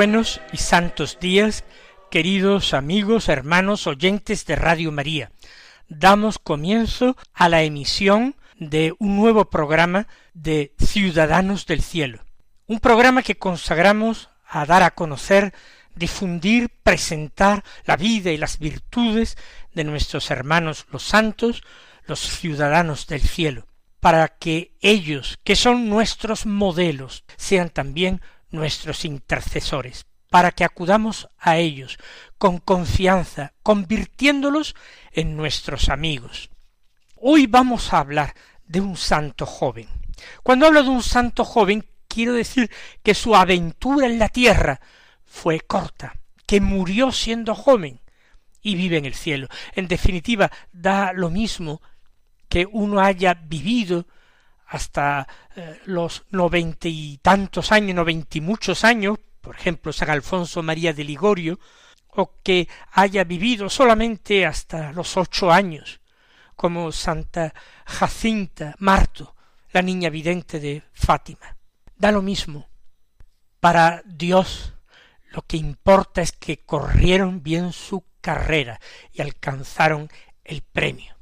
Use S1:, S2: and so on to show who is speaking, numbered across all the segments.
S1: Buenos y santos días, queridos amigos, hermanos, oyentes de Radio María. Damos comienzo a la emisión de un nuevo programa de Ciudadanos del Cielo. Un programa que consagramos a dar a conocer, difundir, presentar la vida y las virtudes de nuestros hermanos los santos, los ciudadanos del cielo, para que ellos, que son nuestros modelos, sean también nuestros intercesores, para que acudamos a ellos con confianza, convirtiéndolos en nuestros amigos. Hoy vamos a hablar de un santo joven. Cuando hablo de un santo joven, quiero decir que su aventura en la tierra fue corta, que murió siendo joven y vive en el cielo. En definitiva, da lo mismo que uno haya vivido hasta eh, los noventa y tantos años, noventa y muchos años, por ejemplo, San Alfonso María de Ligorio, o que haya vivido solamente hasta los ocho años, como Santa Jacinta Marto, la niña vidente de Fátima. Da lo mismo. Para Dios lo que importa es que corrieron bien su carrera y alcanzaron el premio.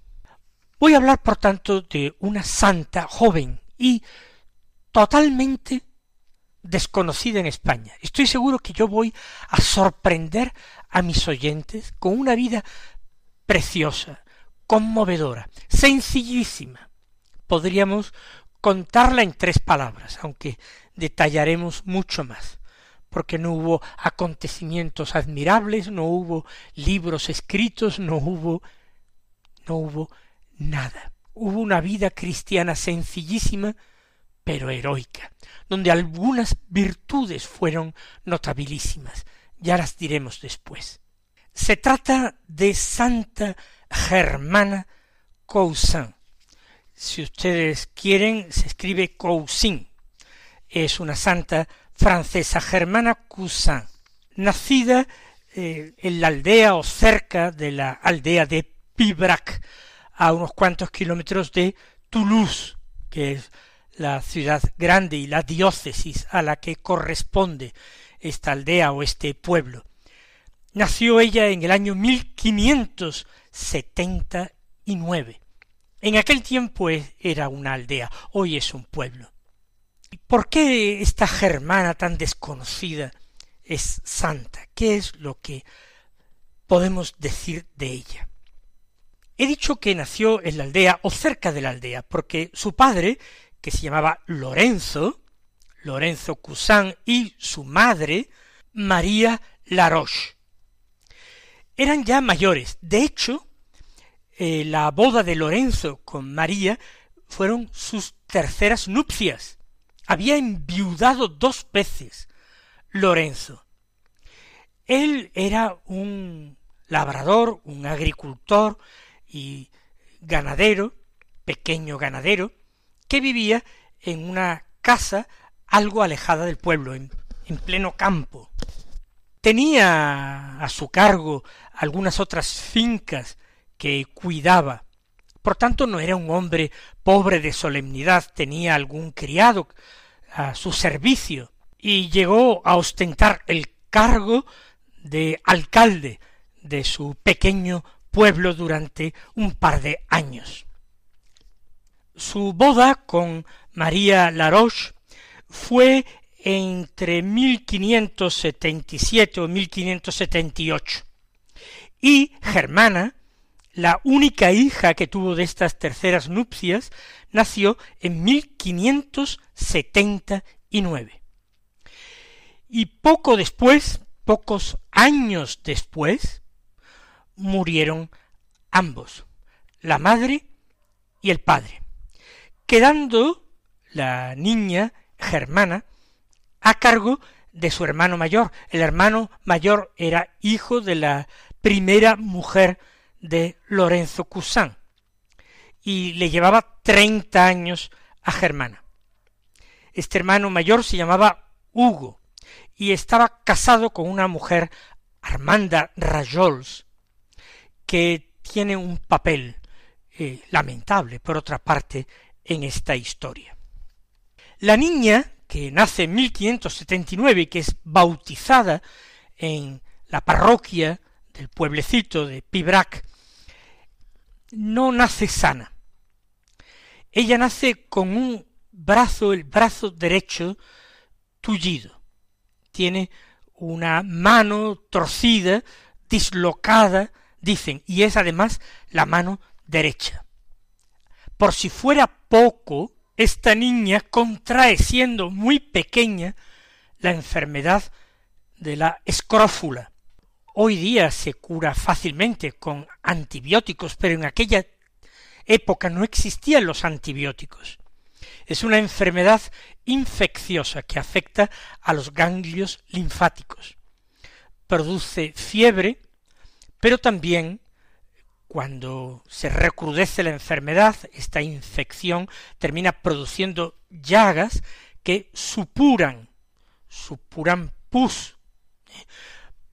S1: Voy a hablar, por tanto, de una santa joven y totalmente desconocida en España. Estoy seguro que yo voy a sorprender a mis oyentes con una vida preciosa, conmovedora, sencillísima. Podríamos contarla en tres palabras, aunque detallaremos mucho más, porque no hubo acontecimientos admirables, no hubo libros escritos, no hubo no hubo nada. Hubo una vida cristiana sencillísima, pero heroica, donde algunas virtudes fueron notabilísimas. Ya las diremos después. Se trata de Santa Germana Cousin. Si ustedes quieren, se escribe Cousin. Es una santa francesa, Germana Cousin, nacida eh, en la aldea o cerca de la aldea de Pibrac, a unos cuantos kilómetros de Toulouse, que es la ciudad grande y la diócesis a la que corresponde esta aldea o este pueblo. Nació ella en el año 1579. En aquel tiempo era una aldea, hoy es un pueblo. ¿Por qué esta germana tan desconocida es santa? ¿Qué es lo que podemos decir de ella? He dicho que nació en la aldea o cerca de la aldea, porque su padre, que se llamaba Lorenzo, Lorenzo Cusán, y su madre, María Laroche, eran ya mayores. De hecho, eh, la boda de Lorenzo con María fueron sus terceras nupcias. Había enviudado dos veces Lorenzo. Él era un labrador, un agricultor, y ganadero, pequeño ganadero, que vivía en una casa algo alejada del pueblo, en, en pleno campo. Tenía a su cargo algunas otras fincas que cuidaba. Por tanto, no era un hombre pobre de solemnidad, tenía algún criado a su servicio, y llegó a ostentar el cargo de alcalde de su pequeño pueblo durante un par de años. Su boda con María Laroche fue entre 1577 o 1578 y Germana, la única hija que tuvo de estas terceras nupcias, nació en 1579. Y poco después, pocos años después, murieron ambos, la madre y el padre, quedando la niña germana a cargo de su hermano mayor. El hermano mayor era hijo de la primera mujer de Lorenzo Cusán y le llevaba treinta años a Germana. Este hermano mayor se llamaba Hugo y estaba casado con una mujer, Armanda Rajols, que tiene un papel eh, lamentable, por otra parte, en esta historia. La niña, que nace en 1579 y que es bautizada en la parroquia del pueblecito de Pibrac, no nace sana. Ella nace con un brazo, el brazo derecho, tullido. Tiene una mano torcida, dislocada, dicen, y es además la mano derecha. Por si fuera poco, esta niña contrae, siendo muy pequeña, la enfermedad de la escrófula. Hoy día se cura fácilmente con antibióticos, pero en aquella época no existían los antibióticos. Es una enfermedad infecciosa que afecta a los ganglios linfáticos. Produce fiebre, pero también cuando se recrudece la enfermedad, esta infección termina produciendo llagas que supuran, supuran pus.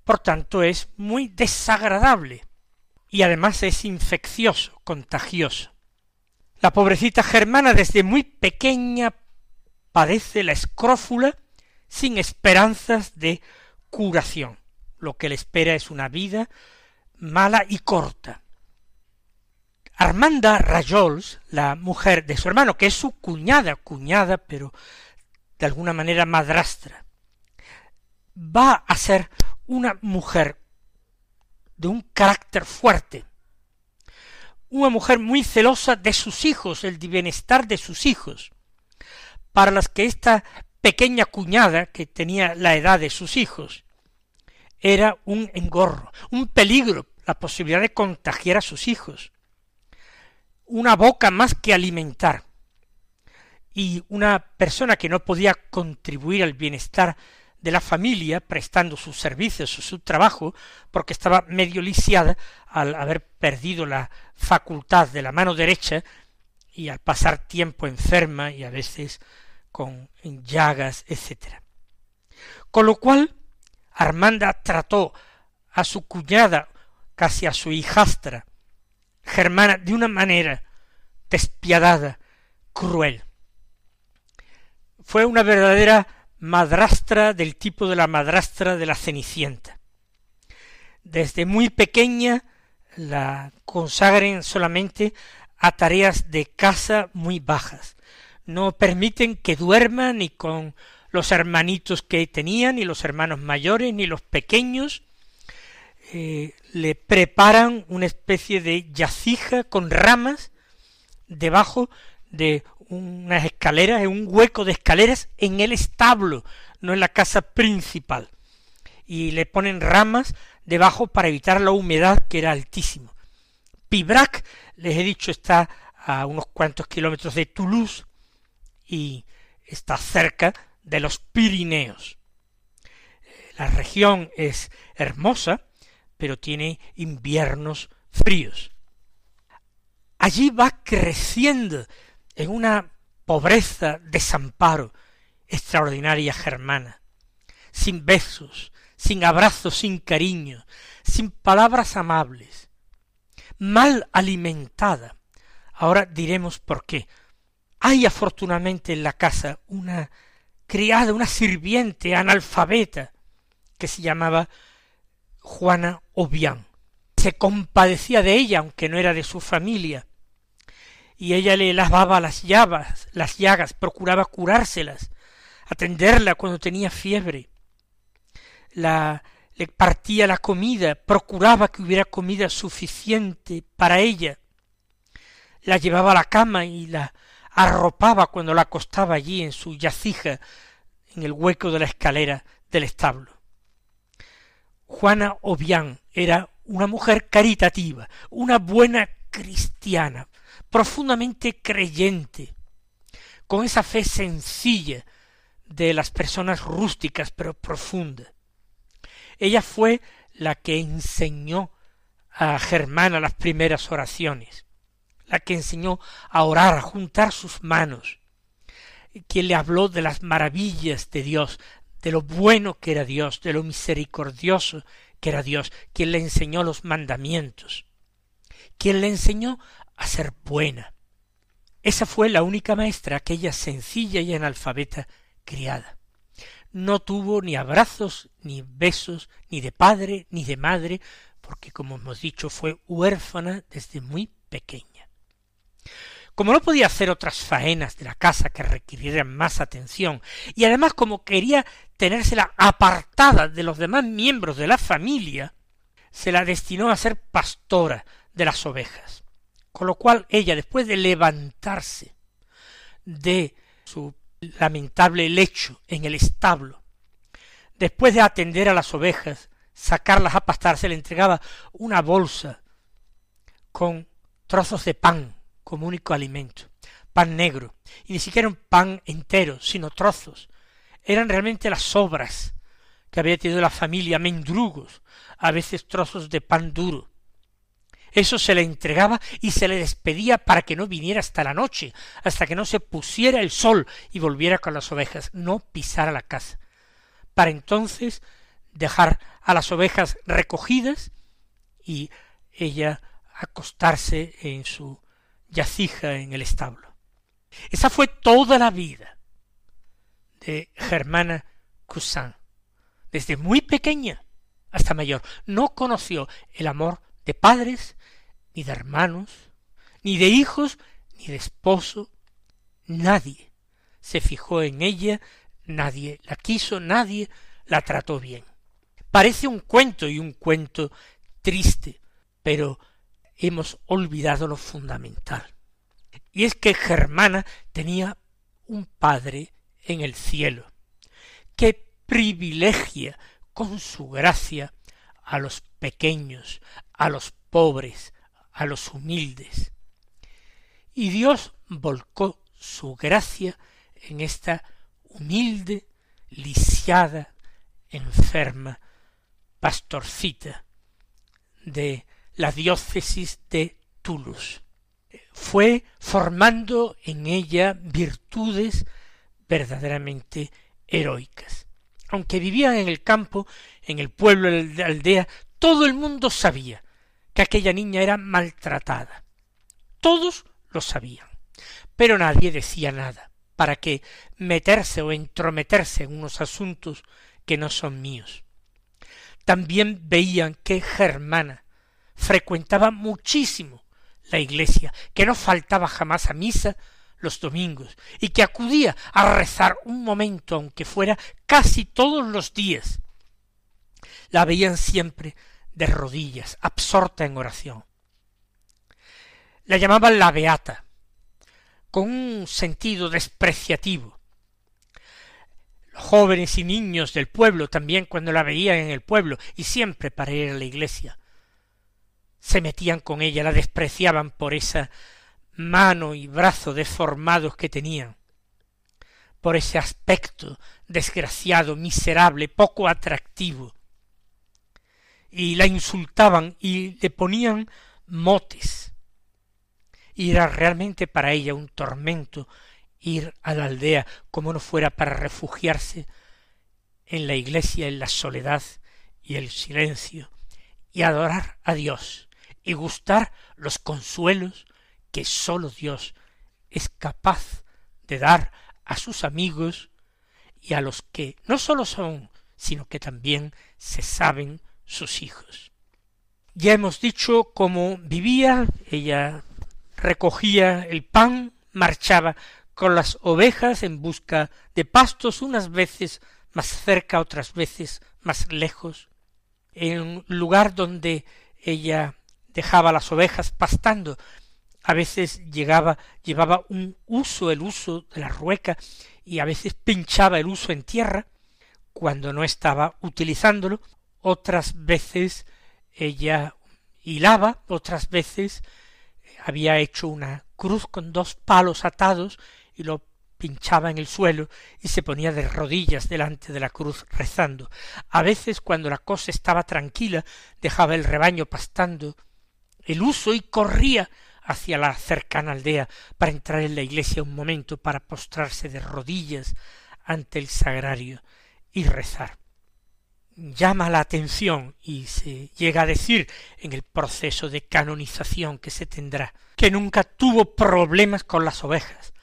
S1: Por tanto, es muy desagradable y además es infeccioso, contagioso. La pobrecita germana desde muy pequeña padece la escrófula sin esperanzas de curación. Lo que le espera es una vida mala y corta. Armanda Rajols, la mujer de su hermano, que es su cuñada, cuñada, pero de alguna manera madrastra, va a ser una mujer de un carácter fuerte, una mujer muy celosa de sus hijos, el bienestar de sus hijos, para las que esta pequeña cuñada, que tenía la edad de sus hijos, era un engorro, un peligro, la posibilidad de contagiar a sus hijos, una boca más que alimentar, y una persona que no podía contribuir al bienestar de la familia prestando sus servicios o su trabajo porque estaba medio lisiada al haber perdido la facultad de la mano derecha y al pasar tiempo enferma y a veces con llagas, etc. Con lo cual, Armanda trató a su cuñada, casi a su hijastra, Germana, de una manera despiadada, cruel. Fue una verdadera madrastra del tipo de la madrastra de la Cenicienta. Desde muy pequeña la consagren solamente a tareas de casa muy bajas. No permiten que duerma ni con los hermanitos que tenía, ni los hermanos mayores, ni los pequeños. Eh, le preparan una especie de yacija con ramas debajo de unas escaleras, en un hueco de escaleras en el establo, no en la casa principal. Y le ponen ramas debajo para evitar la humedad que era altísimo. Pibrac, les he dicho, está a unos cuantos kilómetros de Toulouse y está cerca de los Pirineos. La región es hermosa, pero tiene inviernos fríos. Allí va creciendo en una pobreza, desamparo extraordinaria germana, sin besos, sin abrazos, sin cariño, sin palabras amables, mal alimentada. Ahora diremos por qué. Hay afortunadamente en la casa una criada, una sirviente analfabeta, que se llamaba Juana Obián. Se compadecía de ella, aunque no era de su familia, y ella le lavaba las llagas, las llagas, procuraba curárselas, atenderla cuando tenía fiebre, la le partía la comida, procuraba que hubiera comida suficiente para ella, la llevaba a la cama y la arropaba cuando la acostaba allí en su yacija, en el hueco de la escalera del establo. Juana Obián era una mujer caritativa, una buena cristiana, profundamente creyente, con esa fe sencilla de las personas rústicas pero profunda. Ella fue la que enseñó a Germana las primeras oraciones, la que enseñó a orar, a juntar sus manos, quien le habló de las maravillas de Dios, de lo bueno que era Dios, de lo misericordioso que era Dios, quien le enseñó los mandamientos, quien le enseñó a ser buena. Esa fue la única maestra, aquella sencilla y analfabeta criada. No tuvo ni abrazos, ni besos, ni de padre, ni de madre, porque como hemos dicho fue huérfana desde muy pequeña. Como no podía hacer otras faenas de la casa que requirieran más atención, y además como quería tenérsela apartada de los demás miembros de la familia, se la destinó a ser pastora de las ovejas. Con lo cual ella, después de levantarse de su lamentable lecho en el establo. Después de atender a las ovejas, sacarlas a pastar, se le entregaba una bolsa con trozos de pan como único alimento, pan negro, y ni siquiera un pan entero, sino trozos. Eran realmente las sobras que había tenido la familia, mendrugos, a veces trozos de pan duro, eso se le entregaba y se le despedía para que no viniera hasta la noche, hasta que no se pusiera el sol y volviera con las ovejas, no pisara la casa, para entonces dejar a las ovejas recogidas y ella acostarse en su yacija en el establo. Esa fue toda la vida de Germana Cousin. Desde muy pequeña hasta mayor, no conoció el amor de padres, ni de hermanos, ni de hijos, ni de esposo, nadie se fijó en ella, nadie la quiso, nadie la trató bien. Parece un cuento y un cuento triste, pero hemos olvidado lo fundamental. Y es que Germana tenía un padre en el cielo, que privilegia con su gracia a los pequeños, a los pobres, a los humildes. Y Dios volcó su gracia en esta humilde, lisiada, enferma, pastorcita de la diócesis de Toulouse. Fue formando en ella virtudes verdaderamente heroicas. Aunque vivía en el campo, en el pueblo, en la aldea, todo el mundo sabía que aquella niña era maltratada. Todos lo sabían, pero nadie decía nada, para que meterse o entrometerse en unos asuntos que no son míos. También veían que Germana frecuentaba muchísimo la iglesia, que no faltaba jamás a misa los domingos, y que acudía a rezar un momento, aunque fuera casi todos los días, la veían siempre de rodillas, absorta en oración. La llamaban la beata, con un sentido despreciativo. Los jóvenes y niños del pueblo también cuando la veían en el pueblo y siempre para ir a la iglesia, se metían con ella, la despreciaban por esa mano y brazo deformados que tenían, por ese aspecto desgraciado, miserable, poco atractivo, y la insultaban y le ponían motes. Y era realmente para ella un tormento ir a la aldea como no fuera para refugiarse en la iglesia en la soledad y el silencio y adorar a Dios y gustar los consuelos que sólo Dios es capaz de dar a sus amigos y a los que no sólo son, sino que también se saben sus hijos. Ya hemos dicho cómo vivía, ella recogía el pan, marchaba con las ovejas en busca de pastos, unas veces más cerca, otras veces más lejos, en lugar donde ella dejaba las ovejas pastando, a veces llegaba, llevaba un uso, el uso de la rueca, y a veces pinchaba el uso en tierra, cuando no estaba utilizándolo, otras veces ella hilaba, otras veces había hecho una cruz con dos palos atados y lo pinchaba en el suelo y se ponía de rodillas delante de la cruz rezando. A veces, cuando la cosa estaba tranquila, dejaba el rebaño pastando el uso y corría hacia la cercana aldea para entrar en la iglesia un momento para postrarse de rodillas ante el sagrario y rezar. Llama la atención y se llega a decir en el proceso de canonización que se tendrá que nunca tuvo problemas con las ovejas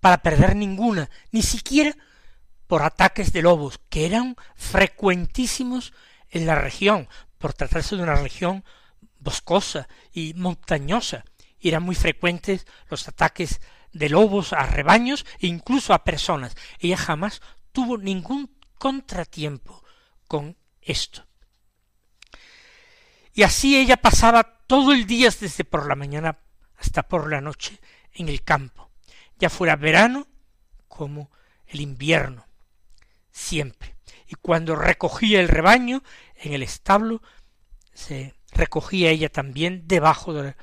S1: para perder ninguna, ni siquiera por ataques de lobos, que eran frecuentísimos en la región, por tratarse de una región boscosa y montañosa, eran muy frecuentes los ataques de lobos a rebaños e incluso a personas. Ella jamás tuvo ningún contratiempo con esto. Y así ella pasaba todo el día desde por la mañana hasta por la noche en el campo, ya fuera verano como el invierno, siempre. Y cuando recogía el rebaño en el establo, se recogía ella también debajo de,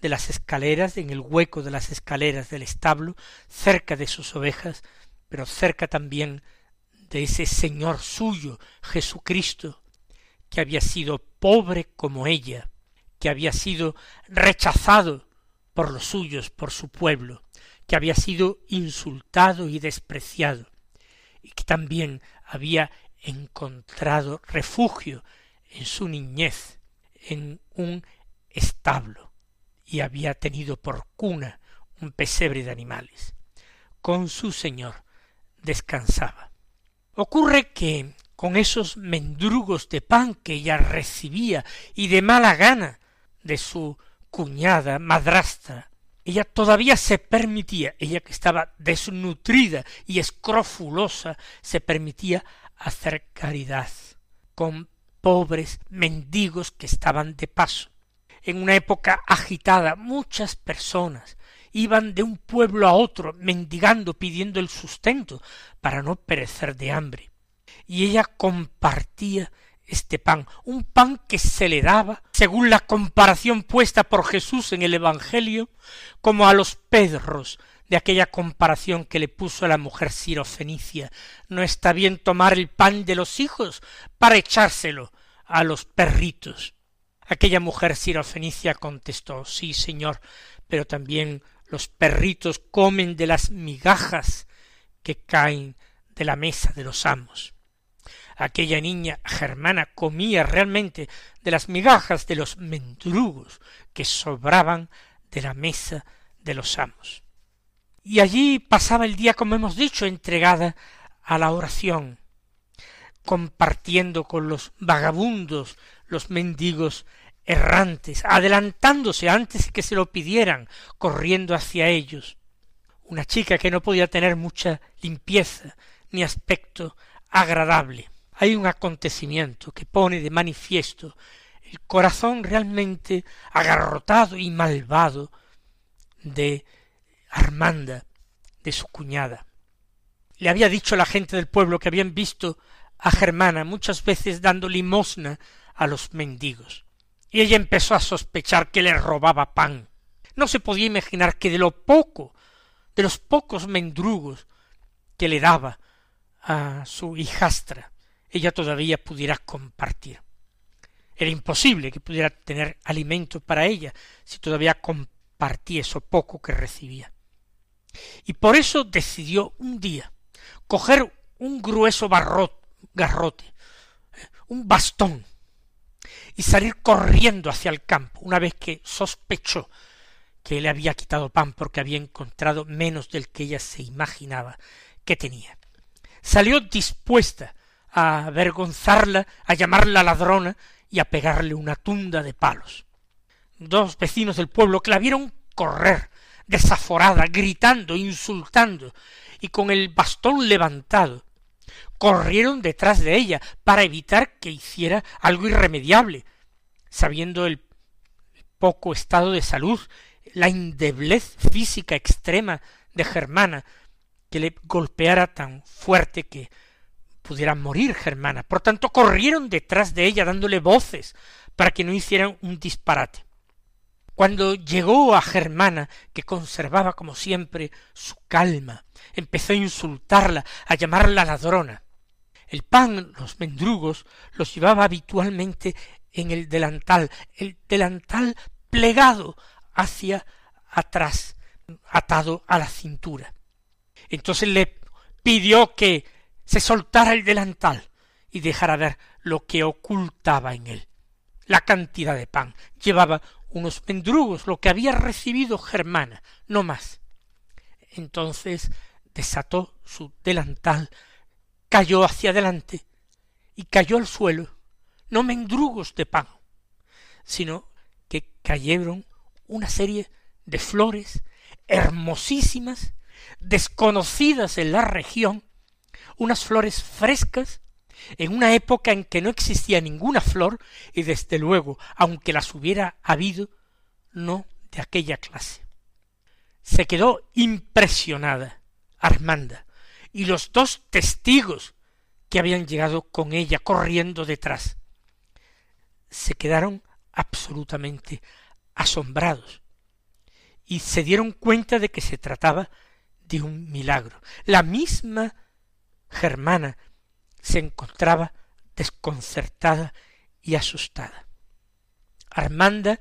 S1: de las escaleras, en el hueco de las escaleras del establo, cerca de sus ovejas, pero cerca también de ese Señor suyo, Jesucristo, que había sido pobre como ella, que había sido rechazado por los suyos, por su pueblo, que había sido insultado y despreciado, y que también había encontrado refugio en su niñez, en un establo, y había tenido por cuna un pesebre de animales. Con su señor descansaba. Ocurre que con esos mendrugos de pan que ella recibía y de mala gana de su cuñada madrastra, ella todavía se permitía, ella que estaba desnutrida y escrofulosa, se permitía hacer caridad con pobres mendigos que estaban de paso. En una época agitada, muchas personas iban de un pueblo a otro mendigando, pidiendo el sustento para no perecer de hambre. Y ella compartía este pan, un pan que se le daba, según la comparación puesta por Jesús en el Evangelio, como a los pedros de aquella comparación que le puso la mujer sirofenicia. No está bien tomar el pan de los hijos para echárselo a los perritos. Aquella mujer sirofenicia contestó Sí, señor, pero también los perritos comen de las migajas que caen de la mesa de los amos. Aquella niña germana comía realmente de las migajas de los mendrugos que sobraban de la mesa de los amos. Y allí pasaba el día, como hemos dicho, entregada a la oración, compartiendo con los vagabundos, los mendigos errantes, adelantándose antes que se lo pidieran, corriendo hacia ellos. Una chica que no podía tener mucha limpieza ni aspecto agradable. Hay un acontecimiento que pone de manifiesto el corazón realmente agarrotado y malvado de Armanda, de su cuñada. Le había dicho la gente del pueblo que habían visto a Germana muchas veces dando limosna a los mendigos y ella empezó a sospechar que le robaba pan. No se podía imaginar que de lo poco, de los pocos mendrugos que le daba a su hijastra, ella todavía pudiera compartir. Era imposible que pudiera tener alimento para ella si todavía compartía eso poco que recibía. Y por eso decidió un día coger un grueso garrote, eh, un bastón, y salir corriendo hacia el campo, una vez que sospechó que le había quitado pan porque había encontrado menos del que ella se imaginaba que tenía. Salió dispuesta a avergonzarla, a llamarla ladrona y a pegarle una tunda de palos. Dos vecinos del pueblo que la vieron correr, desaforada, gritando, insultando, y con el bastón levantado, corrieron detrás de ella para evitar que hiciera algo irremediable, sabiendo el poco estado de salud, la indeblez física extrema de Germana, que le golpeara tan fuerte que pudiera morir Germana. Por tanto, corrieron detrás de ella dándole voces para que no hicieran un disparate. Cuando llegó a Germana, que conservaba como siempre su calma, empezó a insultarla, a llamarla ladrona. El pan, los mendrugos, los llevaba habitualmente en el delantal, el delantal plegado hacia atrás, atado a la cintura. Entonces le pidió que se soltara el delantal y dejara ver lo que ocultaba en él. La cantidad de pan. Llevaba unos mendrugos, lo que había recibido Germana, no más. Entonces desató su delantal, cayó hacia adelante y cayó al suelo, no mendrugos de pan, sino que cayeron una serie de flores hermosísimas, desconocidas en la región, unas flores frescas, en una época en que no existía ninguna flor, y desde luego, aunque las hubiera habido, no de aquella clase. Se quedó impresionada Armanda, y los dos testigos que habían llegado con ella corriendo detrás, se quedaron absolutamente asombrados y se dieron cuenta de que se trataba de un milagro. La misma germana se encontraba desconcertada y asustada. Armanda,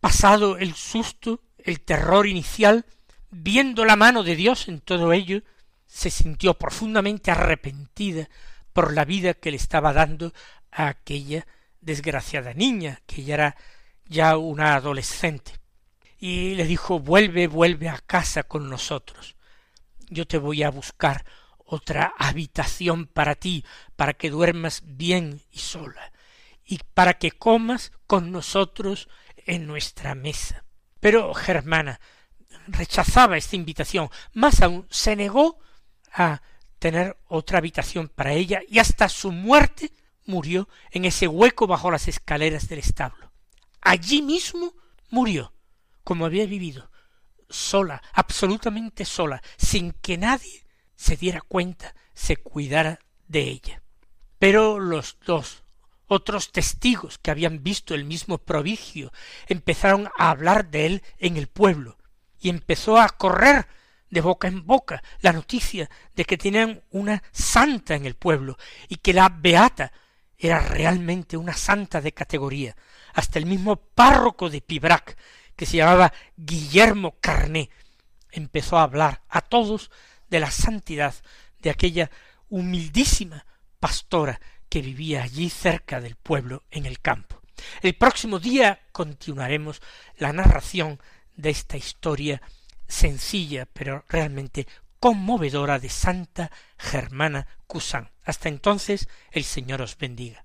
S1: pasado el susto, el terror inicial, viendo la mano de Dios en todo ello, se sintió profundamente arrepentida por la vida que le estaba dando a aquella desgraciada niña, que ya era ya una adolescente. Y le dijo vuelve, vuelve a casa con nosotros. Yo te voy a buscar otra habitación para ti, para que duermas bien y sola, y para que comas con nosotros en nuestra mesa. Pero Germana rechazaba esta invitación, más aún se negó a tener otra habitación para ella y hasta su muerte murió en ese hueco bajo las escaleras del establo. Allí mismo murió, como había vivido, sola, absolutamente sola, sin que nadie se diera cuenta, se cuidara de ella. Pero los dos otros testigos que habían visto el mismo prodigio empezaron a hablar de él en el pueblo, y empezó a correr de boca en boca la noticia de que tenían una santa en el pueblo, y que la beata era realmente una santa de categoría. Hasta el mismo párroco de Pibrac, que se llamaba Guillermo Carné, empezó a hablar a todos de la santidad de aquella humildísima pastora que vivía allí cerca del pueblo en el campo. El próximo día continuaremos la narración de esta historia sencilla pero realmente conmovedora de Santa Germana Cusán. Hasta entonces el Señor os bendiga.